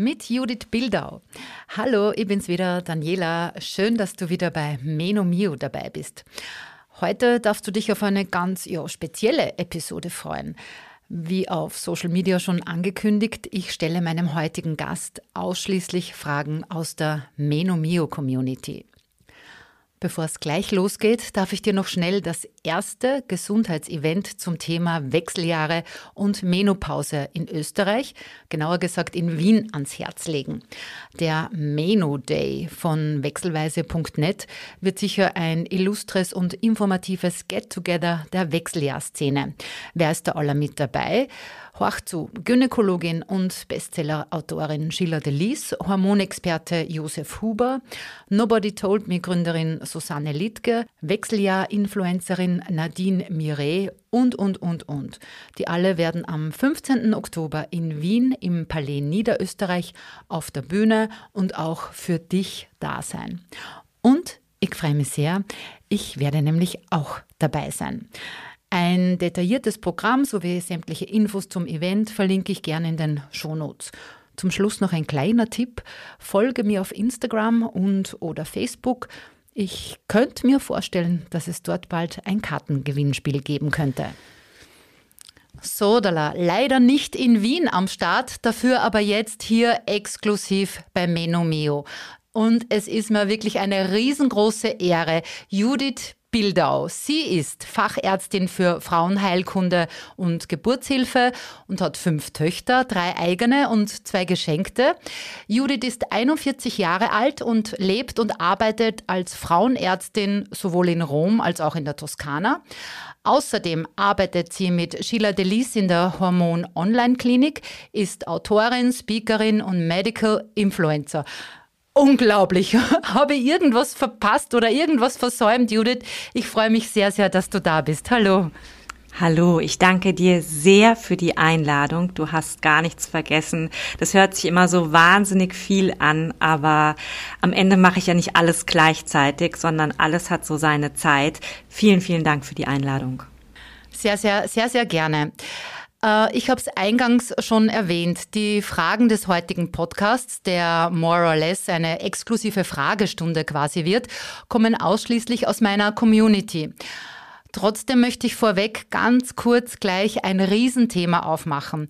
Mit Judith Bildau. Hallo, ich bin's wieder, Daniela. Schön, dass du wieder bei Meno Mio dabei bist. Heute darfst du dich auf eine ganz ja, spezielle Episode freuen. Wie auf Social Media schon angekündigt, ich stelle meinem heutigen Gast ausschließlich Fragen aus der Menomio Community. Bevor es gleich losgeht, darf ich dir noch schnell das erste Gesundheitsevent zum Thema Wechseljahre und Menopause in Österreich, genauer gesagt in Wien, ans Herz legen. Der Meno Day von wechselweise.net wird sicher ein illustres und informatives Get-Together der Wechseljahrszene. Wer ist da aller mit dabei? Horch zu Gynäkologin und Bestsellerautorin Sheila Delis, Hormonexperte Josef Huber, Nobody Told Me Gründerin Susanne Littke, Wechseljahr-Influencerin Nadine Miret und, und, und, und. Die alle werden am 15. Oktober in Wien im Palais Niederösterreich auf der Bühne und auch für dich da sein. Und ich freue mich sehr, ich werde nämlich auch dabei sein. Ein detailliertes Programm sowie sämtliche Infos zum Event verlinke ich gerne in den Shownotes. Zum Schluss noch ein kleiner Tipp. Folge mir auf Instagram und oder Facebook. Ich könnte mir vorstellen, dass es dort bald ein Kartengewinnspiel geben könnte. Sodala, leider nicht in Wien am Start, dafür aber jetzt hier exklusiv bei Menomeo. Und es ist mir wirklich eine riesengroße Ehre, Judith Bildau. Sie ist Fachärztin für Frauenheilkunde und Geburtshilfe und hat fünf Töchter, drei eigene und zwei geschenkte. Judith ist 41 Jahre alt und lebt und arbeitet als Frauenärztin sowohl in Rom als auch in der Toskana. Außerdem arbeitet sie mit Sheila Delis in der Hormon Online Klinik, ist Autorin, Speakerin und Medical Influencer. Unglaublich. Habe ich irgendwas verpasst oder irgendwas versäumt, Judith? Ich freue mich sehr, sehr, dass du da bist. Hallo. Hallo, ich danke dir sehr für die Einladung. Du hast gar nichts vergessen. Das hört sich immer so wahnsinnig viel an, aber am Ende mache ich ja nicht alles gleichzeitig, sondern alles hat so seine Zeit. Vielen, vielen Dank für die Einladung. Sehr, sehr, sehr, sehr gerne. Äh, ich habe es eingangs schon erwähnt. Die Fragen des heutigen Podcasts, der more or less eine exklusive Fragestunde quasi wird, kommen ausschließlich aus meiner Community. Trotzdem möchte ich vorweg ganz kurz gleich ein Riesenthema aufmachen.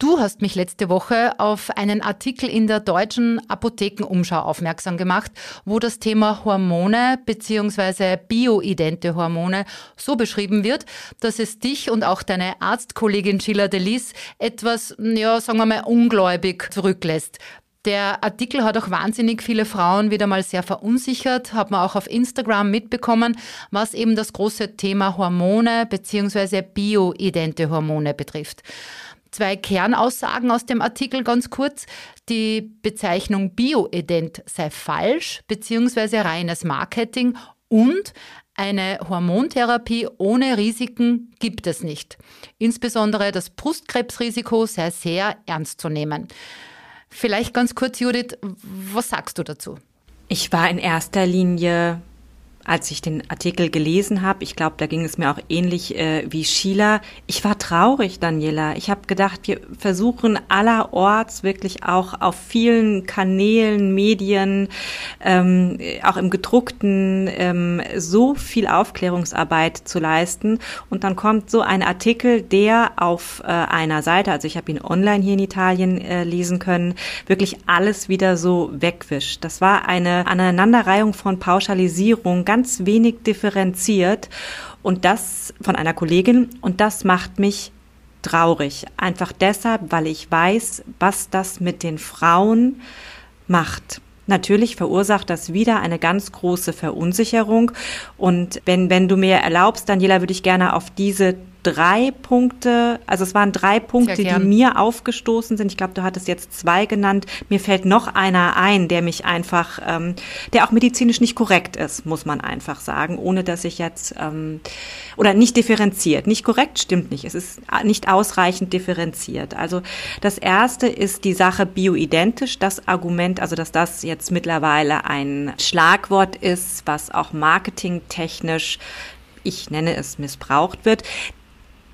Du hast mich letzte Woche auf einen Artikel in der deutschen Apothekenumschau aufmerksam gemacht, wo das Thema Hormone bzw. bioidente Hormone so beschrieben wird, dass es dich und auch deine Arztkollegin Sheila Delis etwas, ja, sagen wir mal, ungläubig zurücklässt. Der Artikel hat auch wahnsinnig viele Frauen wieder mal sehr verunsichert, hat man auch auf Instagram mitbekommen, was eben das große Thema Hormone bzw. bioidente Hormone betrifft. Zwei Kernaussagen aus dem Artikel ganz kurz. Die Bezeichnung Bioident sei falsch bzw. reines Marketing und eine Hormontherapie ohne Risiken gibt es nicht. Insbesondere das Brustkrebsrisiko sei sehr ernst zu nehmen. Vielleicht ganz kurz, Judith, was sagst du dazu? Ich war in erster Linie als ich den Artikel gelesen habe, ich glaube, da ging es mir auch ähnlich äh, wie Sheila. Ich war traurig, Daniela. Ich habe gedacht, wir versuchen allerorts wirklich auch auf vielen Kanälen, Medien, ähm, auch im gedruckten, ähm, so viel Aufklärungsarbeit zu leisten. Und dann kommt so ein Artikel, der auf äh, einer Seite, also ich habe ihn online hier in Italien äh, lesen können, wirklich alles wieder so wegwischt. Das war eine Aneinanderreihung von Pauschalisierung ganz wenig differenziert und das von einer Kollegin und das macht mich traurig. Einfach deshalb, weil ich weiß, was das mit den Frauen macht. Natürlich verursacht das wieder eine ganz große Verunsicherung. Und wenn, wenn du mir erlaubst, Daniela, würde ich gerne auf diese drei Punkte, also es waren drei Punkte, die mir aufgestoßen sind. Ich glaube, du hattest jetzt zwei genannt. Mir fällt noch einer ein, der mich einfach, ähm, der auch medizinisch nicht korrekt ist, muss man einfach sagen, ohne dass ich jetzt ähm, oder nicht differenziert. Nicht korrekt stimmt nicht. Es ist nicht ausreichend differenziert. Also das erste ist die Sache bioidentisch. Das Argument, also dass das jetzt mittlerweile ein Schlagwort ist, was auch marketingtechnisch ich nenne es missbraucht wird.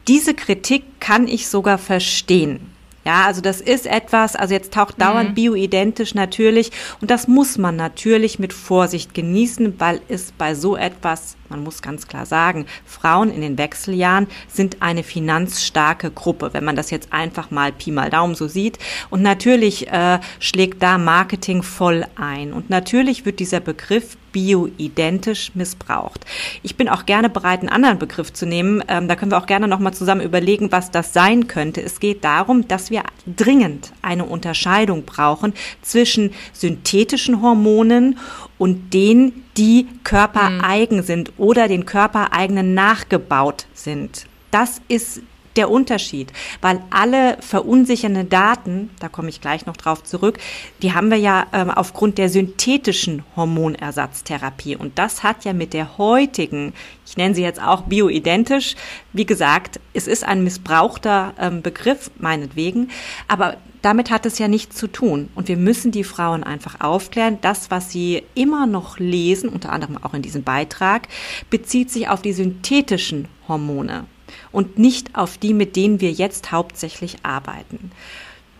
Diese Kritik kann ich sogar verstehen. Ja, also das ist etwas, also jetzt taucht dauernd mhm. bioidentisch natürlich und das muss man natürlich mit Vorsicht genießen, weil es bei so etwas, man muss ganz klar sagen, Frauen in den Wechseljahren sind eine finanzstarke Gruppe, wenn man das jetzt einfach mal Pi mal Daumen so sieht. Und natürlich äh, schlägt da Marketing voll ein. Und natürlich wird dieser Begriff bioidentisch missbraucht. Ich bin auch gerne bereit, einen anderen Begriff zu nehmen. Ähm, da können wir auch gerne nochmal zusammen überlegen, was das sein könnte. Es geht darum, dass wir dringend eine Unterscheidung brauchen zwischen synthetischen Hormonen und denen, die körpereigen sind oder den körpereigenen nachgebaut sind. Das ist der Unterschied, weil alle verunsichernden Daten, da komme ich gleich noch drauf zurück, die haben wir ja ähm, aufgrund der synthetischen Hormonersatztherapie. Und das hat ja mit der heutigen, ich nenne sie jetzt auch bioidentisch, wie gesagt, es ist ein missbrauchter ähm, Begriff, meinetwegen, aber damit hat es ja nichts zu tun. Und wir müssen die Frauen einfach aufklären. Das, was sie immer noch lesen, unter anderem auch in diesem Beitrag, bezieht sich auf die synthetischen Hormone und nicht auf die, mit denen wir jetzt hauptsächlich arbeiten.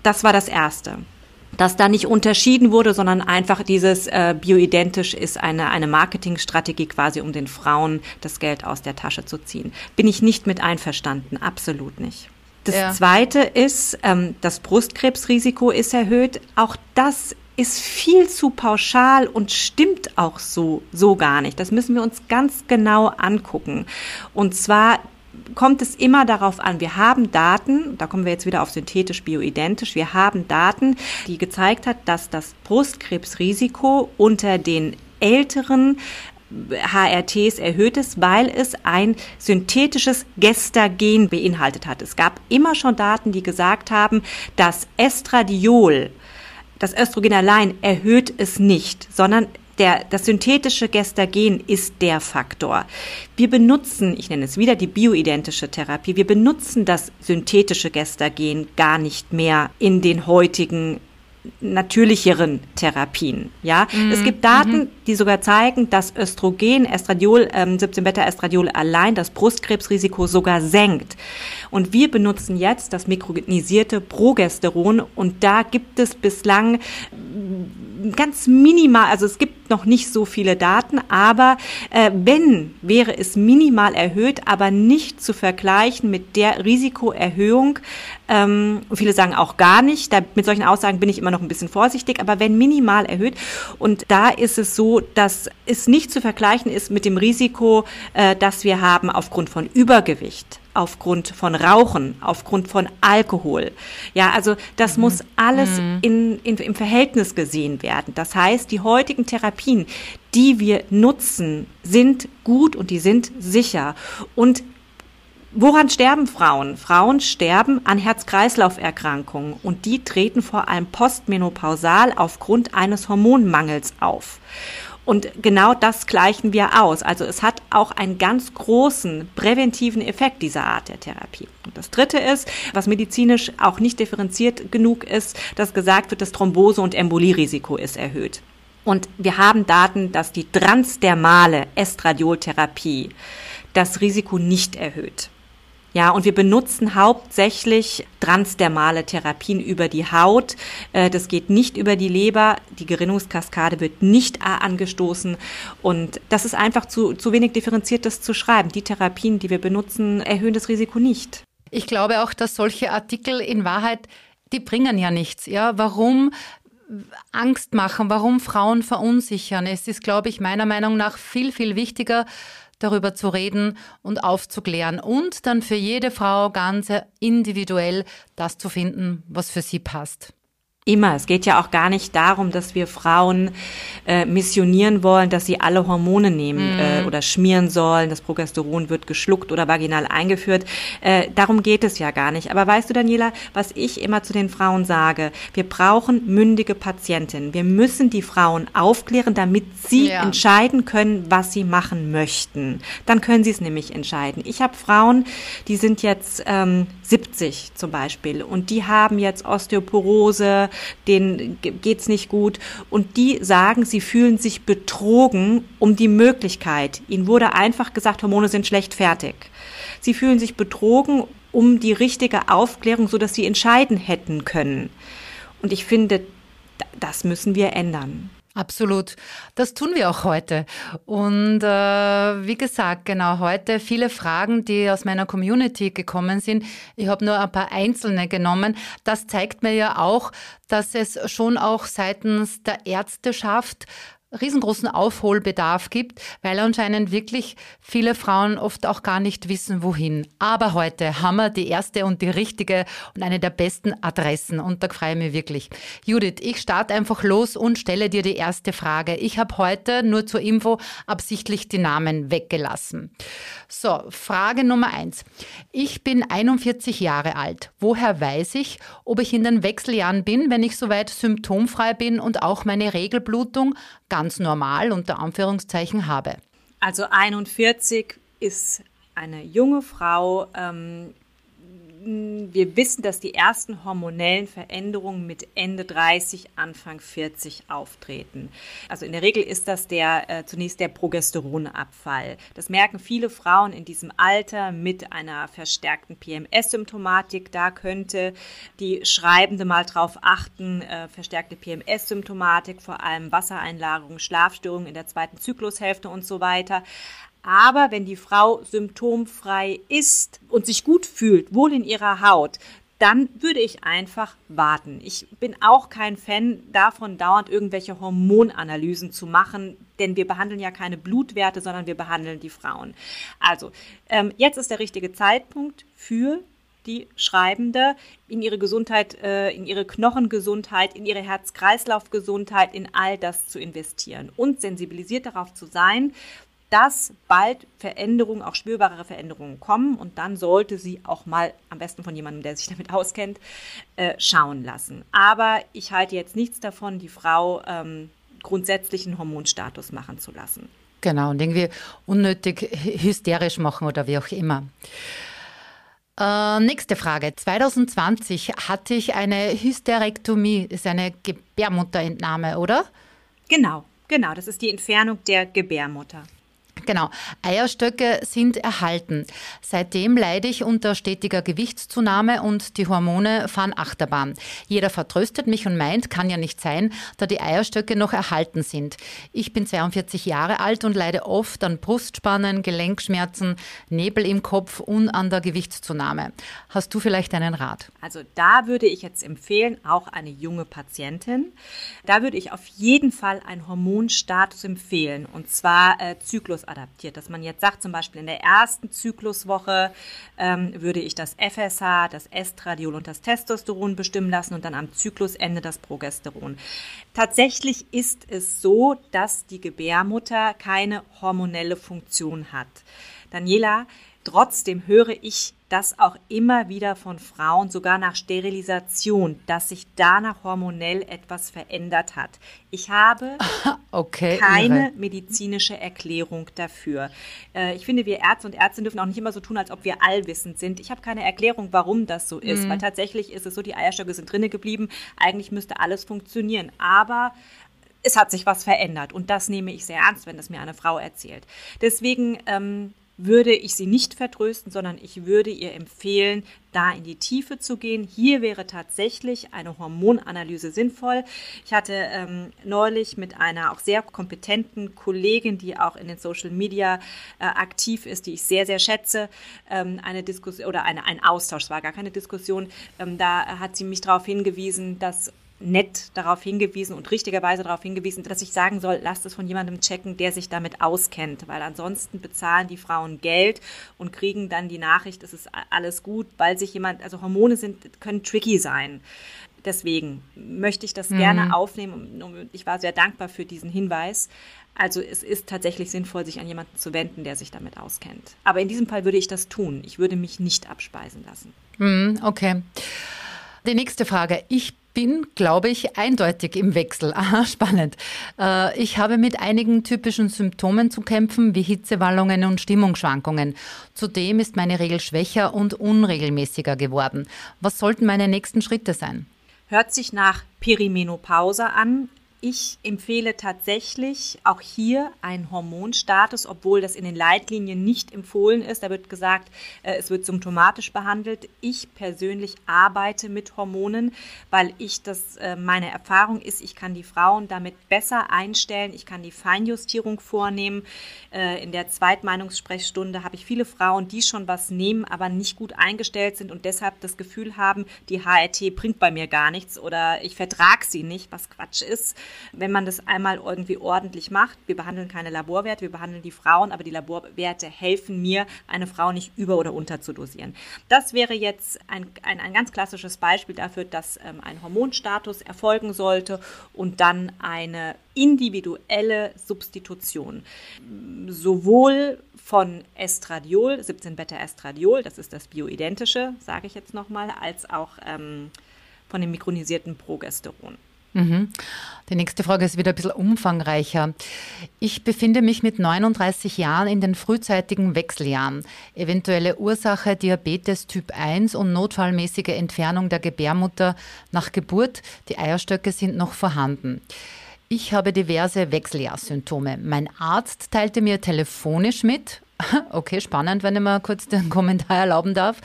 Das war das Erste dass da nicht unterschieden wurde, sondern einfach dieses äh, bioidentisch ist eine, eine Marketingstrategie quasi, um den Frauen das Geld aus der Tasche zu ziehen. Bin ich nicht mit einverstanden, absolut nicht. Das ja. Zweite ist, ähm, das Brustkrebsrisiko ist erhöht. Auch das ist viel zu pauschal und stimmt auch so, so gar nicht. Das müssen wir uns ganz genau angucken. Und zwar kommt es immer darauf an, wir haben Daten, da kommen wir jetzt wieder auf synthetisch bioidentisch, wir haben Daten, die gezeigt hat, dass das Brustkrebsrisiko unter den älteren HRTs erhöht ist, weil es ein synthetisches Gestagen beinhaltet hat. Es gab immer schon Daten, die gesagt haben, dass Estradiol, das Östrogen allein erhöht es nicht, sondern der, das synthetische Gestagen ist der Faktor. Wir benutzen, ich nenne es wieder die bioidentische Therapie, wir benutzen das synthetische Gestagen gar nicht mehr in den heutigen natürlicheren Therapien. Ja, mhm. es gibt Daten, mhm. die sogar zeigen, dass Östrogen, Estradiol, ähm, 17-Beta-Estradiol allein das Brustkrebsrisiko sogar senkt. Und wir benutzen jetzt das mikronisierte Progesteron und da gibt es bislang ganz minimal, also es gibt noch nicht so viele Daten, aber äh, wenn, wäre es minimal erhöht, aber nicht zu vergleichen mit der Risikoerhöhung. Ähm, viele sagen auch gar nicht. Da, mit solchen Aussagen bin ich immer noch ein bisschen vorsichtig, aber wenn minimal erhöht. Und da ist es so, dass es nicht zu vergleichen ist mit dem Risiko, äh, das wir haben aufgrund von Übergewicht aufgrund von Rauchen, aufgrund von Alkohol. Ja, also das mhm. muss alles mhm. in, in, im Verhältnis gesehen werden. Das heißt, die heutigen Therapien, die wir nutzen, sind gut und die sind sicher. Und Woran sterben Frauen? Frauen sterben an Herz-Kreislauf-Erkrankungen und die treten vor allem postmenopausal aufgrund eines Hormonmangels auf. Und genau das gleichen wir aus. Also es hat auch einen ganz großen präventiven Effekt dieser Art der Therapie. Und das Dritte ist, was medizinisch auch nicht differenziert genug ist, dass gesagt wird, das Thrombose- und Embolierisiko ist erhöht. Und wir haben Daten, dass die transdermale Estradioltherapie das Risiko nicht erhöht. Ja, und wir benutzen hauptsächlich transdermale Therapien über die Haut. Äh, das geht nicht über die Leber. Die Gerinnungskaskade wird nicht angestoßen. Und das ist einfach zu, zu wenig differenziert, das zu schreiben. Die Therapien, die wir benutzen, erhöhen das Risiko nicht. Ich glaube auch, dass solche Artikel in Wahrheit, die bringen ja nichts. Ja, warum Angst machen, warum Frauen verunsichern? Es ist, glaube ich, meiner Meinung nach viel, viel wichtiger, darüber zu reden und aufzuklären und dann für jede Frau ganz individuell das zu finden, was für sie passt. Immer. Es geht ja auch gar nicht darum, dass wir Frauen äh, missionieren wollen, dass sie alle Hormone nehmen mm. äh, oder schmieren sollen. Das Progesteron wird geschluckt oder vaginal eingeführt. Äh, darum geht es ja gar nicht. Aber weißt du, Daniela, was ich immer zu den Frauen sage? Wir brauchen mündige Patientinnen. Wir müssen die Frauen aufklären, damit sie ja. entscheiden können, was sie machen möchten. Dann können sie es nämlich entscheiden. Ich habe Frauen, die sind jetzt ähm, 70 zum Beispiel und die haben jetzt Osteoporose, denen geht's nicht gut und die sagen, sie fühlen sich betrogen um die Möglichkeit. Ihnen wurde einfach gesagt, Hormone sind schlecht fertig. Sie fühlen sich betrogen um die richtige Aufklärung, so dass sie entscheiden hätten können. Und ich finde, das müssen wir ändern. Absolut. Das tun wir auch heute. Und äh, wie gesagt, genau heute viele Fragen, die aus meiner Community gekommen sind. Ich habe nur ein paar einzelne genommen. Das zeigt mir ja auch, dass es schon auch seitens der Ärzteschaft riesengroßen Aufholbedarf gibt, weil anscheinend wirklich viele Frauen oft auch gar nicht wissen, wohin. Aber heute haben wir die erste und die richtige und eine der besten Adressen und da freue ich mich wirklich. Judith, ich starte einfach los und stelle dir die erste Frage. Ich habe heute nur zur Info absichtlich die Namen weggelassen. So, Frage Nummer eins. Ich bin 41 Jahre alt. Woher weiß ich, ob ich in den Wechseljahren bin, wenn ich soweit symptomfrei bin und auch meine Regelblutung ganz normal unter Anführungszeichen habe. Also 41 ist eine junge Frau, ähm, wir wissen, dass die ersten hormonellen Veränderungen mit Ende 30, Anfang 40 auftreten. Also in der Regel ist das der äh, zunächst der Progesteronabfall. Das merken viele Frauen in diesem Alter mit einer verstärkten PMS-Symptomatik. Da könnte die Schreibende mal drauf achten, äh, verstärkte PMS-Symptomatik, vor allem Wassereinlagerungen, Schlafstörungen in der zweiten Zyklushälfte und so weiter. Aber wenn die Frau symptomfrei ist und sich gut fühlt, wohl in ihrer Haut, dann würde ich einfach warten. Ich bin auch kein Fan davon, dauernd irgendwelche Hormonanalysen zu machen, denn wir behandeln ja keine Blutwerte, sondern wir behandeln die Frauen. Also, ähm, jetzt ist der richtige Zeitpunkt für die Schreibende in ihre Gesundheit, äh, in ihre Knochengesundheit, in ihre Herz-Kreislauf-Gesundheit, in all das zu investieren und sensibilisiert darauf zu sein, dass bald Veränderungen, auch spürbare Veränderungen kommen und dann sollte sie auch mal am besten von jemandem, der sich damit auskennt, äh, schauen lassen. Aber ich halte jetzt nichts davon, die Frau ähm, grundsätzlichen Hormonstatus machen zu lassen. Genau, und irgendwie unnötig hysterisch machen oder wie auch immer. Äh, nächste Frage. 2020 hatte ich eine Hysterektomie, ist eine Gebärmutterentnahme, oder? Genau, genau. Das ist die Entfernung der Gebärmutter. Genau. Eierstöcke sind erhalten. Seitdem leide ich unter stetiger Gewichtszunahme und die Hormone fahren Achterbahn. Jeder vertröstet mich und meint, kann ja nicht sein, da die Eierstöcke noch erhalten sind. Ich bin 42 Jahre alt und leide oft an Brustspannen, Gelenkschmerzen, Nebel im Kopf und an der Gewichtszunahme. Hast du vielleicht einen Rat? Also da würde ich jetzt empfehlen, auch eine junge Patientin. Da würde ich auf jeden Fall einen Hormonstatus empfehlen und zwar äh, Zyklus adaptiert. Dass man jetzt sagt, zum Beispiel in der ersten Zykluswoche ähm, würde ich das FSH, das Estradiol und das Testosteron bestimmen lassen und dann am Zyklusende das Progesteron. Tatsächlich ist es so, dass die Gebärmutter keine hormonelle Funktion hat. Daniela, trotzdem höre ich das auch immer wieder von Frauen, sogar nach Sterilisation, dass sich danach hormonell etwas verändert hat. Ich habe okay, keine irre. medizinische Erklärung dafür. Äh, ich finde, wir Ärzte und Ärztinnen dürfen auch nicht immer so tun, als ob wir allwissend sind. Ich habe keine Erklärung, warum das so ist, mhm. weil tatsächlich ist es so, die Eierstöcke sind drinnen geblieben. Eigentlich müsste alles funktionieren. Aber es hat sich was verändert und das nehme ich sehr ernst, wenn das mir eine Frau erzählt. Deswegen ähm, würde ich sie nicht vertrösten, sondern ich würde ihr empfehlen, da in die Tiefe zu gehen. Hier wäre tatsächlich eine Hormonanalyse sinnvoll. Ich hatte ähm, neulich mit einer auch sehr kompetenten Kollegin, die auch in den Social Media äh, aktiv ist, die ich sehr, sehr schätze, ähm, eine Diskussion oder eine, ein Austausch, es war gar keine Diskussion. Ähm, da hat sie mich darauf hingewiesen, dass nett darauf hingewiesen und richtigerweise darauf hingewiesen, dass ich sagen soll, lasst es von jemandem checken, der sich damit auskennt, weil ansonsten bezahlen die Frauen Geld und kriegen dann die Nachricht, es ist alles gut, weil sich jemand, also Hormone sind, können tricky sein. Deswegen möchte ich das mhm. gerne aufnehmen und ich war sehr dankbar für diesen Hinweis. Also es ist tatsächlich sinnvoll, sich an jemanden zu wenden, der sich damit auskennt. Aber in diesem Fall würde ich das tun. Ich würde mich nicht abspeisen lassen. Mhm, okay. Die nächste Frage. Ich bin, glaube ich, eindeutig im Wechsel. Aha, spannend. Äh, ich habe mit einigen typischen Symptomen zu kämpfen, wie Hitzewallungen und Stimmungsschwankungen. Zudem ist meine Regel schwächer und unregelmäßiger geworden. Was sollten meine nächsten Schritte sein? Hört sich nach Perimenopause an, ich empfehle tatsächlich auch hier einen Hormonstatus, obwohl das in den Leitlinien nicht empfohlen ist. Da wird gesagt, äh, es wird symptomatisch behandelt. Ich persönlich arbeite mit Hormonen, weil ich das, äh, meine Erfahrung ist, ich kann die Frauen damit besser einstellen. Ich kann die Feinjustierung vornehmen. Äh, in der Zweitmeinungssprechstunde habe ich viele Frauen, die schon was nehmen, aber nicht gut eingestellt sind und deshalb das Gefühl haben, die HRT bringt bei mir gar nichts oder ich vertrage sie nicht, was Quatsch ist wenn man das einmal irgendwie ordentlich macht. Wir behandeln keine Laborwerte, wir behandeln die Frauen, aber die Laborwerte helfen mir, eine Frau nicht über- oder unter zu dosieren. Das wäre jetzt ein, ein, ein ganz klassisches Beispiel dafür, dass ähm, ein Hormonstatus erfolgen sollte und dann eine individuelle Substitution. Sowohl von Estradiol, 17-Beta-Estradiol, das ist das bioidentische, sage ich jetzt nochmal, als auch ähm, von dem mikronisierten Progesteron. Mhm. Die nächste Frage ist wieder ein bisschen umfangreicher. Ich befinde mich mit 39 Jahren in den frühzeitigen Wechseljahren. Eventuelle Ursache Diabetes Typ 1 und notfallmäßige Entfernung der Gebärmutter nach Geburt. Die Eierstöcke sind noch vorhanden. Ich habe diverse Wechseljahrsymptome. Mein Arzt teilte mir telefonisch mit, okay, spannend, wenn ich mal kurz den Kommentar erlauben darf,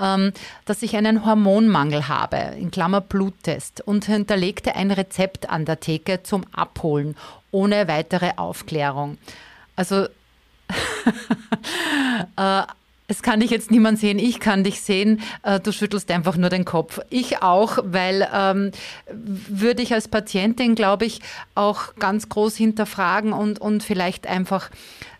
ähm, dass ich einen Hormonmangel habe, in Klammer Bluttest, und hinterlegte ein Rezept an der Theke zum Abholen, ohne weitere Aufklärung. Also, äh, es kann dich jetzt niemand sehen, ich kann dich sehen, äh, du schüttelst einfach nur den Kopf. Ich auch, weil ähm, würde ich als Patientin, glaube ich, auch ganz groß hinterfragen und, und vielleicht einfach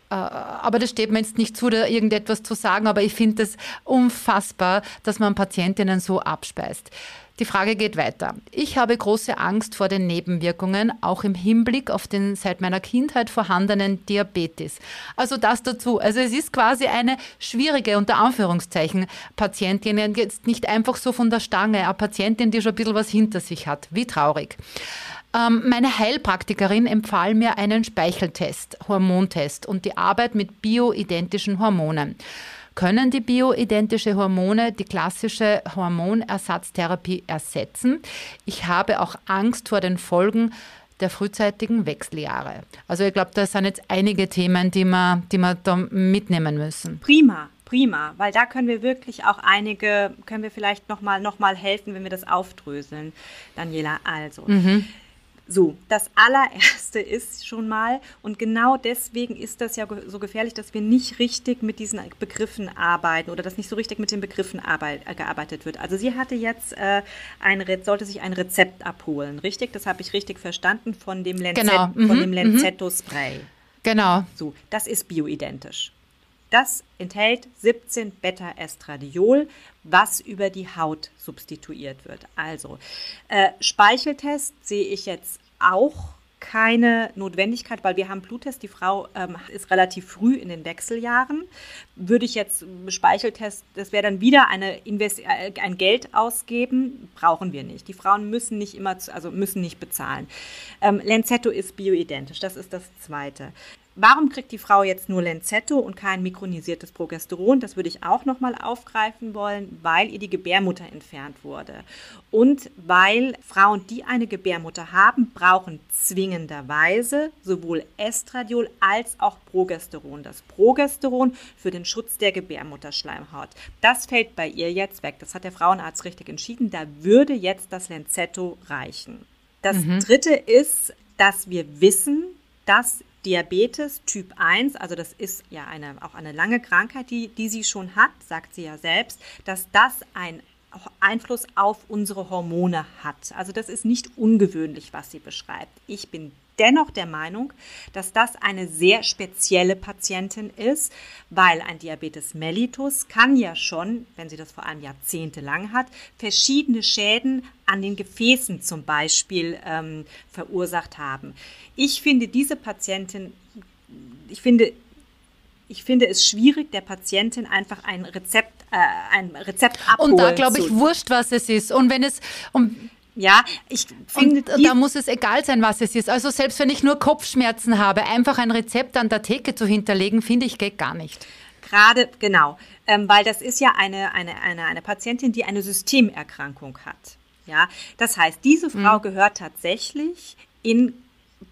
aber das steht mir jetzt nicht zu, da irgendetwas zu sagen, aber ich finde es unfassbar, dass man Patientinnen so abspeist. Die Frage geht weiter. Ich habe große Angst vor den Nebenwirkungen, auch im Hinblick auf den seit meiner Kindheit vorhandenen Diabetes. Also das dazu. Also es ist quasi eine schwierige, unter Anführungszeichen, Patientin, jetzt nicht einfach so von der Stange, eine Patientin, die schon ein bisschen was hinter sich hat. Wie traurig. Ähm, meine Heilpraktikerin empfahl mir einen Speicheltest, Hormontest und die Arbeit mit bioidentischen Hormonen. Können die bioidentische Hormone die klassische Hormonersatztherapie ersetzen? Ich habe auch Angst vor den Folgen der frühzeitigen Wechseljahre. Also ich glaube, das sind jetzt einige Themen, die wir, die wir da mitnehmen müssen. Prima prima, weil da können wir wirklich auch einige, können wir vielleicht nochmal noch mal helfen, wenn wir das aufdröseln, Daniela. Also, mhm. So, das allererste ist schon mal, und genau deswegen ist das ja so gefährlich, dass wir nicht richtig mit diesen Begriffen arbeiten oder dass nicht so richtig mit den Begriffen arbeit, äh, gearbeitet wird. Also sie hatte jetzt äh, ein, sollte sich ein Rezept abholen, richtig? Das habe ich richtig verstanden von dem, Lancet, genau. mhm. von dem mhm. Lenzetto Spray. Genau. So, das ist bioidentisch. Das enthält 17 Beta-Estradiol, was über die Haut substituiert wird. Also äh, Speicheltest sehe ich jetzt auch keine Notwendigkeit, weil wir haben Bluttest. Die Frau ähm, ist relativ früh in den Wechseljahren. Würde ich jetzt Speicheltest, das wäre dann wieder eine Invest äh, ein Geld ausgeben, brauchen wir nicht. Die Frauen müssen nicht immer, also müssen nicht bezahlen. Ähm, Lenzetto ist bioidentisch. Das ist das Zweite. Warum kriegt die Frau jetzt nur Lenzetto und kein mikronisiertes Progesteron? Das würde ich auch nochmal aufgreifen wollen, weil ihr die Gebärmutter entfernt wurde. Und weil Frauen, die eine Gebärmutter haben, brauchen zwingenderweise sowohl Estradiol als auch Progesteron. Das Progesteron für den Schutz der Gebärmutterschleimhaut. Das fällt bei ihr jetzt weg. Das hat der Frauenarzt richtig entschieden. Da würde jetzt das Lenzetto reichen. Das mhm. dritte ist, dass wir wissen, dass Diabetes Typ 1, also das ist ja eine, auch eine lange Krankheit, die, die sie schon hat, sagt sie ja selbst, dass das ein Einfluss auf unsere Hormone hat. Also das ist nicht ungewöhnlich, was sie beschreibt. Ich bin dennoch der Meinung, dass das eine sehr spezielle Patientin ist, weil ein Diabetes mellitus kann ja schon, wenn sie das vor allem jahrzehntelang hat, verschiedene Schäden an den Gefäßen zum Beispiel ähm, verursacht haben. Ich finde diese Patientin, ich finde ich finde es schwierig, der Patientin einfach ein Rezept, äh, ein Rezept abholen Und da glaube ich, wurscht, was es ist. Und wenn es, um, ja, ich finde. Da muss es egal sein, was es ist. Also selbst wenn ich nur Kopfschmerzen habe, einfach ein Rezept an der Theke zu hinterlegen, finde ich geht gar nicht. Gerade, genau. Ähm, weil das ist ja eine, eine, eine, eine Patientin, die eine Systemerkrankung hat. Ja, das heißt, diese Frau mhm. gehört tatsächlich in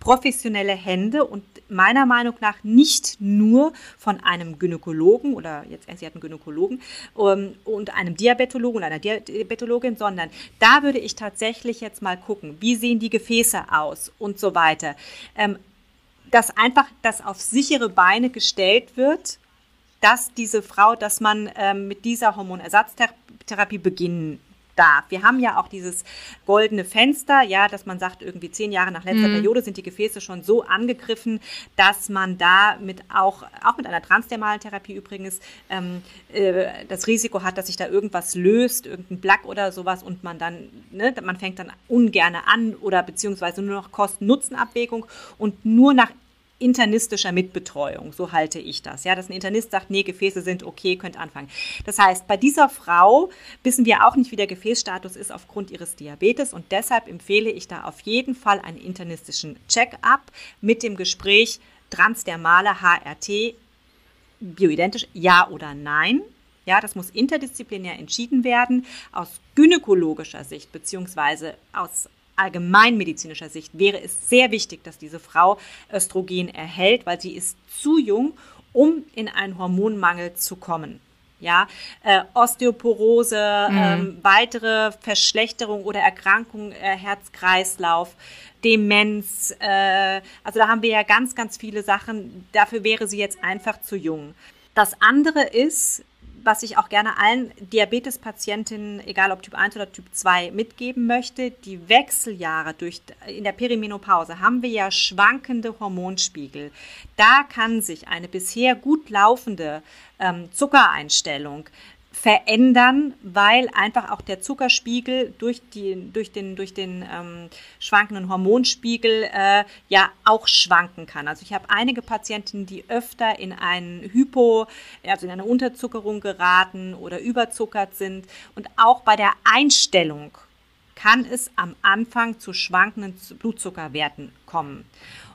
professionelle Hände und meiner Meinung nach nicht nur von einem Gynäkologen oder jetzt sie hat einen Gynäkologen um, und einem Diabetologen oder einer Diabetologin, sondern da würde ich tatsächlich jetzt mal gucken, wie sehen die Gefäße aus und so weiter. Ähm, dass einfach das auf sichere Beine gestellt wird, dass diese Frau, dass man ähm, mit dieser Hormonersatztherapie beginnen darf. Wir haben ja auch dieses goldene Fenster, ja, dass man sagt, irgendwie zehn Jahre nach letzter mhm. Periode sind die Gefäße schon so angegriffen, dass man da mit auch, auch mit einer transdermalen Therapie übrigens, ähm, äh, das Risiko hat, dass sich da irgendwas löst, irgendein Black oder sowas und man dann, ne, man fängt dann ungerne an oder beziehungsweise nur noch Kosten-Nutzen-Abwägung und nur nach internistischer Mitbetreuung, so halte ich das. Ja, dass ein Internist sagt, nee, Gefäße sind okay, könnt anfangen. Das heißt, bei dieser Frau wissen wir auch nicht, wie der Gefäßstatus ist aufgrund ihres Diabetes und deshalb empfehle ich da auf jeden Fall einen internistischen Check-up mit dem Gespräch transdermale HRT bioidentisch, ja oder nein. Ja, das muss interdisziplinär entschieden werden aus gynäkologischer Sicht beziehungsweise aus allgemeinmedizinischer Sicht wäre es sehr wichtig, dass diese Frau Östrogen erhält, weil sie ist zu jung, um in einen Hormonmangel zu kommen. Ja, äh, Osteoporose, mhm. ähm, weitere Verschlechterung oder Erkrankung, äh, Herz-Kreislauf, Demenz. Äh, also da haben wir ja ganz, ganz viele Sachen. Dafür wäre sie jetzt einfach zu jung. Das andere ist, was ich auch gerne allen Diabetespatientinnen, egal ob Typ 1 oder Typ 2, mitgeben möchte, die Wechseljahre durch, in der Perimenopause haben wir ja schwankende Hormonspiegel. Da kann sich eine bisher gut laufende ähm, Zuckereinstellung verändern, weil einfach auch der Zuckerspiegel durch, die, durch den, durch den ähm, schwankenden Hormonspiegel äh, ja auch schwanken kann. Also ich habe einige Patientinnen, die öfter in einen Hypo, also in eine Unterzuckerung geraten oder überzuckert sind. Und auch bei der Einstellung kann es am Anfang zu schwankenden Blutzuckerwerten kommen.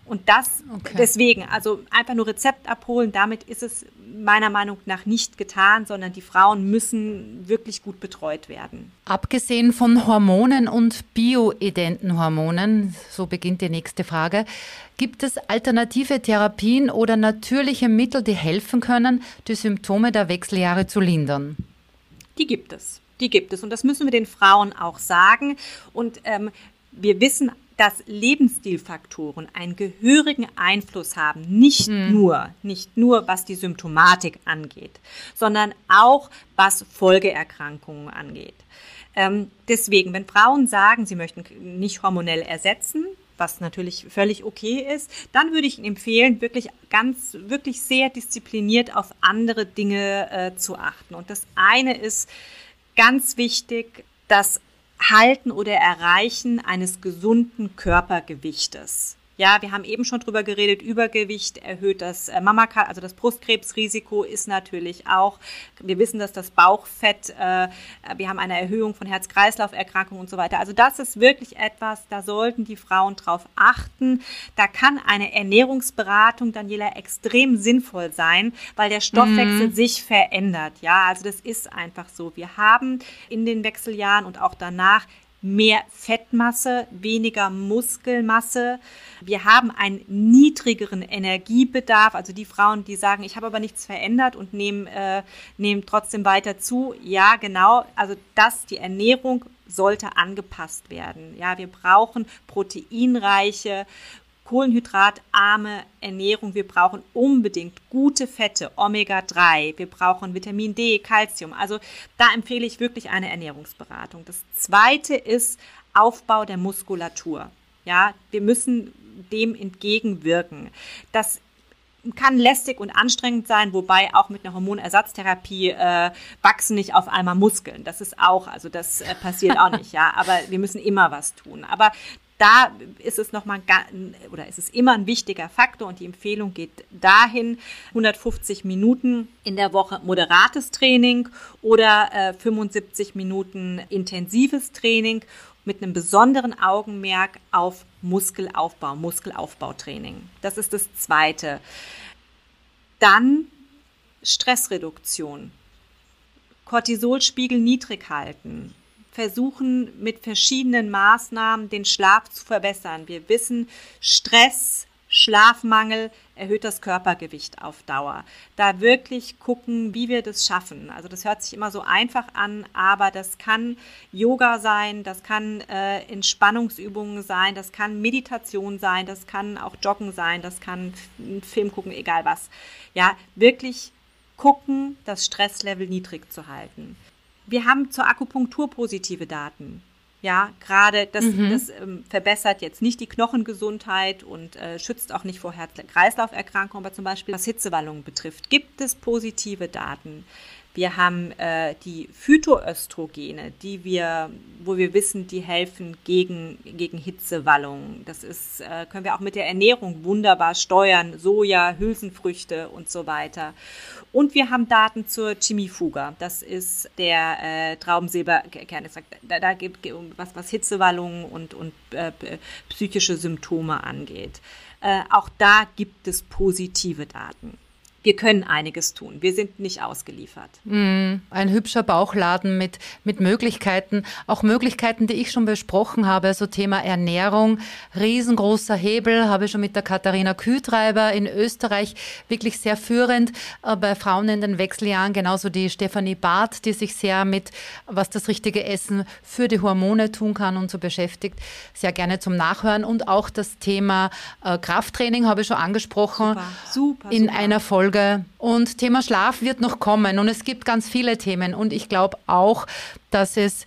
Und das okay. deswegen, also einfach nur Rezept abholen, damit ist es meiner Meinung nach nicht getan, sondern die Frauen müssen wirklich gut betreut werden. Abgesehen von Hormonen und bioidenten Hormonen, so beginnt die nächste Frage, gibt es alternative Therapien oder natürliche Mittel, die helfen können, die Symptome der Wechseljahre zu lindern? Die gibt es. Die gibt es. Und das müssen wir den Frauen auch sagen. Und ähm, wir wissen dass Lebensstilfaktoren einen gehörigen Einfluss haben, nicht hm. nur, nicht nur was die Symptomatik angeht, sondern auch was Folgeerkrankungen angeht. Ähm, deswegen, wenn Frauen sagen, sie möchten nicht hormonell ersetzen, was natürlich völlig okay ist, dann würde ich Ihnen empfehlen, wirklich ganz, wirklich sehr diszipliniert auf andere Dinge äh, zu achten. Und das eine ist ganz wichtig, dass Halten oder Erreichen eines gesunden Körpergewichtes. Ja, wir haben eben schon drüber geredet, Übergewicht erhöht das äh, Mammakarz, also das Brustkrebsrisiko ist natürlich auch, wir wissen, dass das Bauchfett, äh, wir haben eine Erhöhung von Herz-Kreislauf-Erkrankungen und so weiter. Also das ist wirklich etwas, da sollten die Frauen drauf achten. Da kann eine Ernährungsberatung, Daniela, extrem sinnvoll sein, weil der Stoffwechsel mhm. sich verändert. Ja, also das ist einfach so. Wir haben in den Wechseljahren und auch danach mehr Fettmasse, weniger Muskelmasse. Wir haben einen niedrigeren Energiebedarf. Also die Frauen, die sagen, ich habe aber nichts verändert und nehmen, äh, nehmen trotzdem weiter zu. Ja, genau. Also das, die Ernährung sollte angepasst werden. Ja, wir brauchen proteinreiche kohlenhydratarme Ernährung. Wir brauchen unbedingt gute Fette, Omega-3. Wir brauchen Vitamin D, Calcium. Also da empfehle ich wirklich eine Ernährungsberatung. Das zweite ist Aufbau der Muskulatur. Ja, wir müssen dem entgegenwirken. Das kann lästig und anstrengend sein, wobei auch mit einer Hormonersatztherapie äh, wachsen nicht auf einmal Muskeln. Das ist auch, also das äh, passiert auch nicht, ja. Aber wir müssen immer was tun. Aber da ist es nochmal oder ist es immer ein wichtiger Faktor und die Empfehlung geht dahin 150 Minuten in der Woche moderates Training oder äh, 75 Minuten intensives Training mit einem besonderen Augenmerk auf Muskelaufbau, Muskelaufbautraining. Das ist das Zweite. Dann Stressreduktion. Cortisolspiegel niedrig halten. Versuchen mit verschiedenen Maßnahmen den Schlaf zu verbessern. Wir wissen, Stress Schlafmangel erhöht das Körpergewicht auf Dauer. Da wirklich gucken, wie wir das schaffen. Also das hört sich immer so einfach an, aber das kann Yoga sein, das kann äh, Entspannungsübungen sein, das kann Meditation sein, das kann auch Joggen sein, das kann Film gucken, egal was. Ja, wirklich gucken, das Stresslevel niedrig zu halten. Wir haben zur Akupunktur positive Daten. Ja, gerade das, mhm. das ähm, verbessert jetzt nicht die Knochengesundheit und äh, schützt auch nicht vor Herz-Kreislauf-Erkrankungen, aber zum Beispiel was Hitzewallungen betrifft, gibt es positive Daten. Wir haben äh, die Phytoöstrogene, die wir, wo wir wissen, die helfen gegen, gegen Hitzewallungen. Das ist, äh, können wir auch mit der Ernährung wunderbar steuern. Soja, Hülsenfrüchte und so weiter. Und wir haben Daten zur Chimifuga. Das ist der äh, Traubensilberkern. Da, da gibt was, was Hitzewallungen und, und äh, psychische Symptome angeht. Äh, auch da gibt es positive Daten wir können einiges tun. Wir sind nicht ausgeliefert. Mm, ein hübscher Bauchladen mit, mit Möglichkeiten, auch Möglichkeiten, die ich schon besprochen habe, so Thema Ernährung, riesengroßer Hebel, habe ich schon mit der Katharina Kühtreiber in Österreich wirklich sehr führend äh, bei Frauen in den Wechseljahren, genauso die Stefanie Barth, die sich sehr mit, was das richtige Essen für die Hormone tun kann und so beschäftigt, sehr gerne zum Nachhören und auch das Thema äh, Krafttraining habe ich schon angesprochen super, super, in super. einer Folge Folge. Und Thema Schlaf wird noch kommen und es gibt ganz viele Themen. Und ich glaube auch, dass es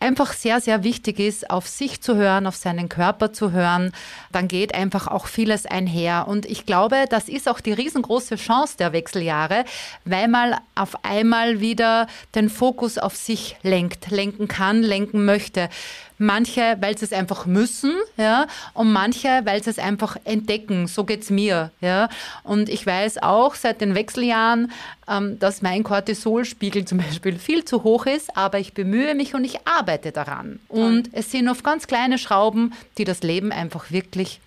einfach sehr, sehr wichtig ist, auf sich zu hören, auf seinen Körper zu hören, dann geht einfach auch vieles einher. Und ich glaube, das ist auch die riesengroße Chance der Wechseljahre, weil man auf einmal wieder den Fokus auf sich lenkt, lenken kann, lenken möchte. Manche, weil sie es einfach müssen, ja, und manche, weil sie es einfach entdecken. So geht's mir, ja. Und ich weiß auch seit den Wechseljahren, ähm, dass mein Cortisolspiegel zum Beispiel viel zu hoch ist, aber ich bemühe mich und ich arbeite daran. Und es sind oft ganz kleine Schrauben, die das Leben einfach wirklich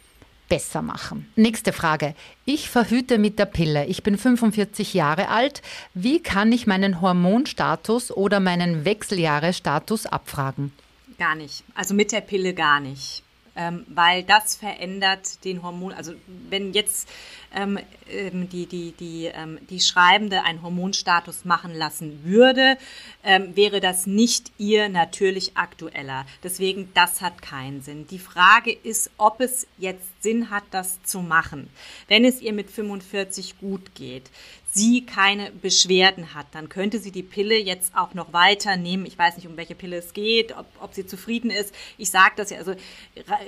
besser machen. Nächste Frage. Ich verhüte mit der Pille. Ich bin 45 Jahre alt. Wie kann ich meinen Hormonstatus oder meinen Wechseljahresstatus abfragen? Gar nicht. Also mit der Pille gar nicht. Ähm, weil das verändert den Hormon. Also wenn jetzt ähm, ähm, die, die, die, ähm, die Schreibende einen Hormonstatus machen lassen würde, ähm, wäre das nicht ihr natürlich aktueller. Deswegen, das hat keinen Sinn. Die Frage ist, ob es jetzt Sinn hat, das zu machen. Wenn es ihr mit 45 gut geht, sie keine Beschwerden hat, dann könnte sie die Pille jetzt auch noch weiter nehmen. Ich weiß nicht, um welche Pille es geht, ob, ob sie zufrieden ist. Ich sage das ja, also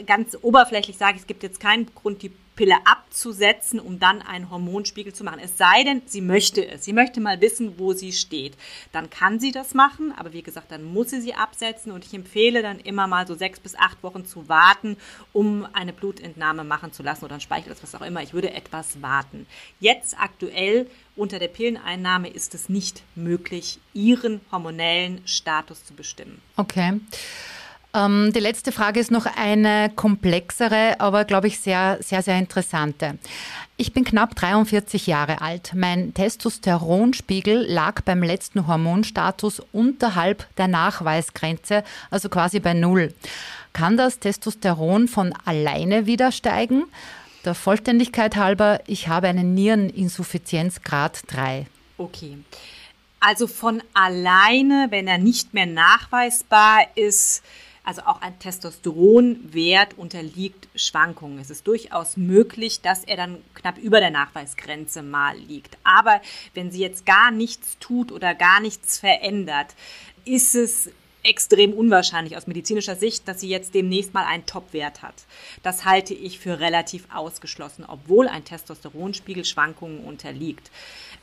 ganz oberflächlich sage ich, es gibt jetzt keinen Grund, die Pille abzusetzen, um dann einen Hormonspiegel zu machen. Es sei denn, sie möchte es. Sie möchte mal wissen, wo sie steht. Dann kann sie das machen, aber wie gesagt, dann muss sie sie absetzen und ich empfehle dann immer mal so sechs bis acht Wochen zu warten, um eine Blutentnahme machen zu lassen oder ein Speichel, was auch immer. Ich würde etwas warten. Jetzt aktuell unter der Pilleneinnahme ist es nicht möglich, ihren hormonellen Status zu bestimmen. Okay. Ähm, die letzte Frage ist noch eine komplexere, aber glaube ich sehr, sehr, sehr interessante. Ich bin knapp 43 Jahre alt. Mein Testosteronspiegel lag beim letzten Hormonstatus unterhalb der Nachweisgrenze, also quasi bei Null. Kann das Testosteron von alleine wieder steigen? Der Vollständigkeit halber, ich habe eine Niereninsuffizienz Grad 3. Okay. Also von alleine, wenn er nicht mehr nachweisbar ist, Also auch ein Testosteronwert unterliegt Schwankungen. Es ist durchaus möglich, dass er dann knapp über der Nachweisgrenze mal liegt. Aber wenn sie jetzt gar nichts tut oder gar nichts verändert, ist es extrem unwahrscheinlich aus medizinischer Sicht, dass sie jetzt demnächst mal einen Topwert hat. Das halte ich für relativ ausgeschlossen, obwohl ein Testosteronspiegel Schwankungen unterliegt.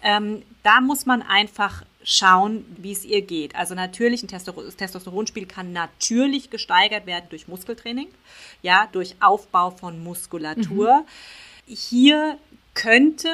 Ähm, da muss man einfach schauen, wie es ihr geht. Also natürlich, ein Testosteronspiegel kann natürlich gesteigert werden durch Muskeltraining, ja, durch Aufbau von Muskulatur. Mhm. Hier könnte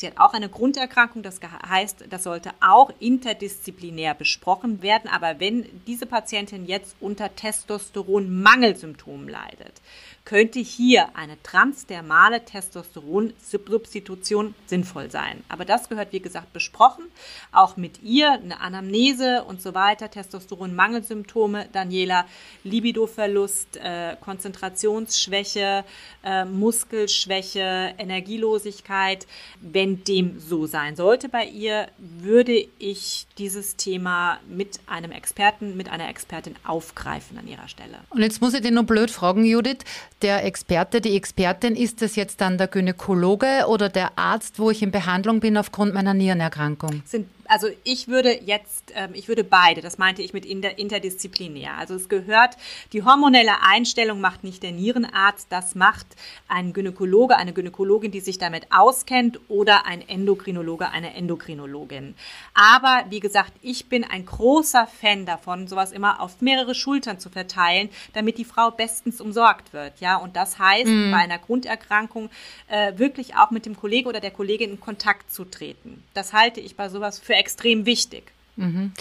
Sie hat auch eine Grunderkrankung, das heißt, das sollte auch interdisziplinär besprochen werden. Aber wenn diese Patientin jetzt unter Testosteronmangelsymptomen leidet, könnte hier eine transdermale Testosteron-Substitution sinnvoll sein. Aber das gehört, wie gesagt, besprochen. Auch mit ihr eine Anamnese und so weiter, Testosteronmangelsymptome, Daniela, Libidoverlust, äh, Konzentrationsschwäche, äh, Muskelschwäche, Energielosigkeit. Wenn dem so sein sollte bei ihr, würde ich dieses Thema mit einem Experten, mit einer Expertin aufgreifen an ihrer Stelle. Und jetzt muss ich dich nur blöd fragen, Judith der Experte, die Expertin, ist es jetzt dann der Gynäkologe oder der Arzt, wo ich in Behandlung bin aufgrund meiner Nierenerkrankung? Sind also ich würde jetzt, ähm, ich würde beide, das meinte ich mit inter, interdisziplinär. Also es gehört, die hormonelle Einstellung macht nicht der Nierenarzt, das macht ein Gynäkologe, eine Gynäkologin, die sich damit auskennt oder ein Endokrinologe, eine Endokrinologin. Aber wie gesagt, ich bin ein großer Fan davon, sowas immer auf mehrere Schultern zu verteilen, damit die Frau bestens umsorgt wird. Ja, und das heißt, mhm. bei einer Grunderkrankung äh, wirklich auch mit dem Kollegen oder der Kollegin in Kontakt zu treten. Das halte ich bei sowas für extrem wichtig. Mhm.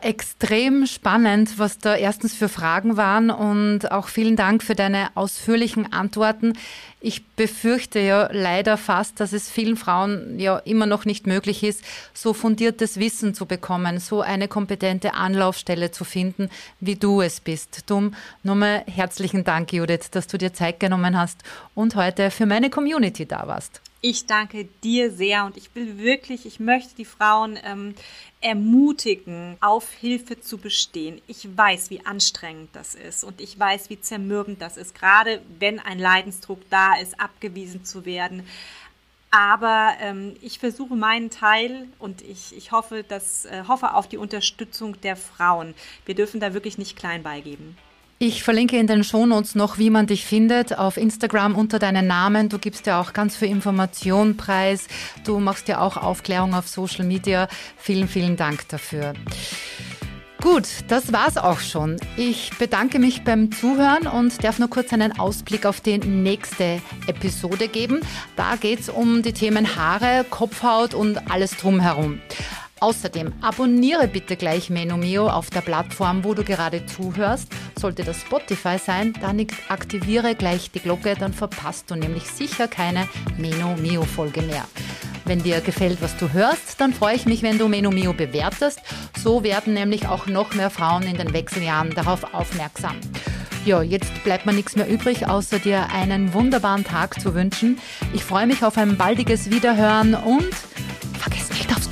Extrem spannend, was da erstens für Fragen waren und auch vielen Dank für deine ausführlichen Antworten. Ich befürchte ja leider fast, dass es vielen Frauen ja immer noch nicht möglich ist, so fundiertes Wissen zu bekommen, so eine kompetente Anlaufstelle zu finden, wie du es bist. Drum nochmal herzlichen Dank, Judith, dass du dir Zeit genommen hast und heute für meine Community da warst. Ich danke dir sehr und ich will wirklich, ich möchte die Frauen ähm, ermutigen, auf Hilfe zu bestehen. Ich weiß, wie anstrengend das ist und ich weiß, wie zermürbend das ist, gerade wenn ein Leidensdruck da ist, abgewiesen zu werden. Aber ähm, ich versuche meinen Teil und ich, ich hoffe, dass, äh, hoffe auf die Unterstützung der Frauen. Wir dürfen da wirklich nicht klein beigeben. Ich verlinke in den Shownotes noch, wie man dich findet, auf Instagram unter deinen Namen. Du gibst ja auch ganz viel Information preis. Du machst ja auch Aufklärung auf Social Media. Vielen, vielen Dank dafür. Gut, das war's auch schon. Ich bedanke mich beim Zuhören und darf nur kurz einen Ausblick auf die nächste Episode geben. Da geht's um die Themen Haare, Kopfhaut und alles drumherum. Außerdem abonniere bitte gleich Menomio auf der Plattform, wo du gerade zuhörst. Sollte das Spotify sein, dann aktiviere gleich die Glocke, dann verpasst du nämlich sicher keine Menomio-Folge mehr. Wenn dir gefällt, was du hörst, dann freue ich mich, wenn du Menomio bewertest. So werden nämlich auch noch mehr Frauen in den Wechseljahren darauf aufmerksam. Ja, jetzt bleibt mir nichts mehr übrig, außer dir einen wunderbaren Tag zu wünschen. Ich freue mich auf ein baldiges Wiederhören und vergiss nicht aufs.